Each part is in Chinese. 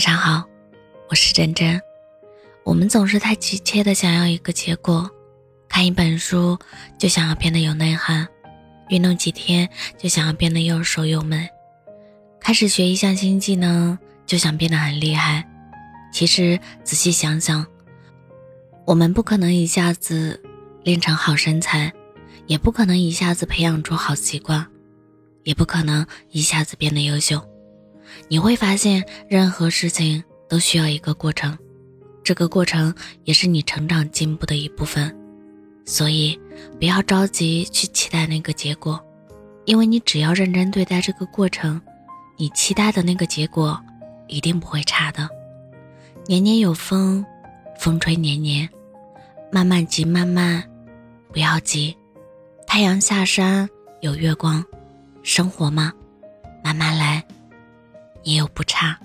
晚上好，我是真真。我们总是太急切的想要一个结果，看一本书就想要变得有内涵，运动几天就想要变得又瘦又美，开始学一项新技能就想变得很厉害。其实仔细想想，我们不可能一下子练成好身材，也不可能一下子培养出好习惯，也不可能一下子变得优秀。你会发现，任何事情都需要一个过程，这个过程也是你成长进步的一部分。所以，不要着急去期待那个结果，因为你只要认真对待这个过程，你期待的那个结果一定不会差的。年年有风，风吹年年；慢慢急，慢慢不要急。太阳下山有月光，生活吗？慢慢来。也有不差。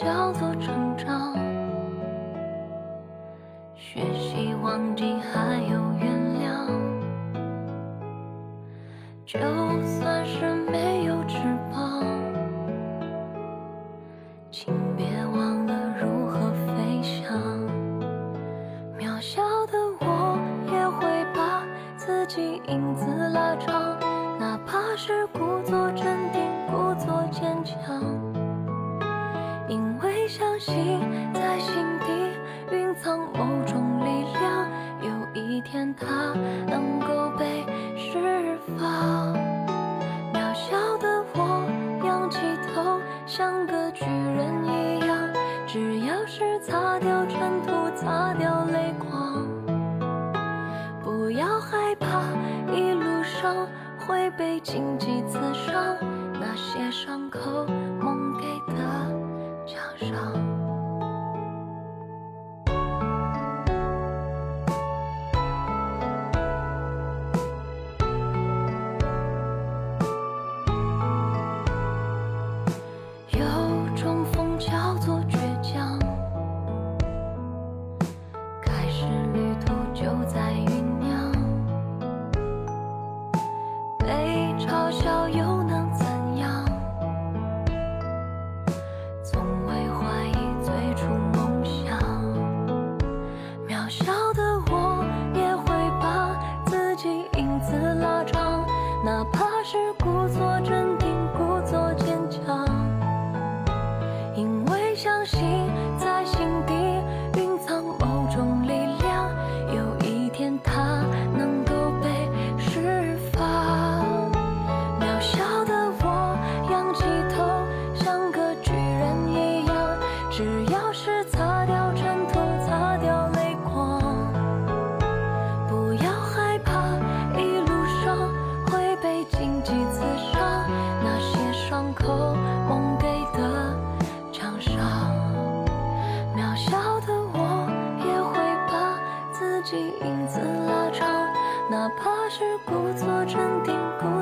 叫做成长，学习忘记还有原谅，就算是没能够被释放。渺小的我仰起头，像个巨人一样，只要是擦掉尘土，擦掉泪光。不要害怕，一路上会被荆棘刺伤，那些伤口。我，镇定。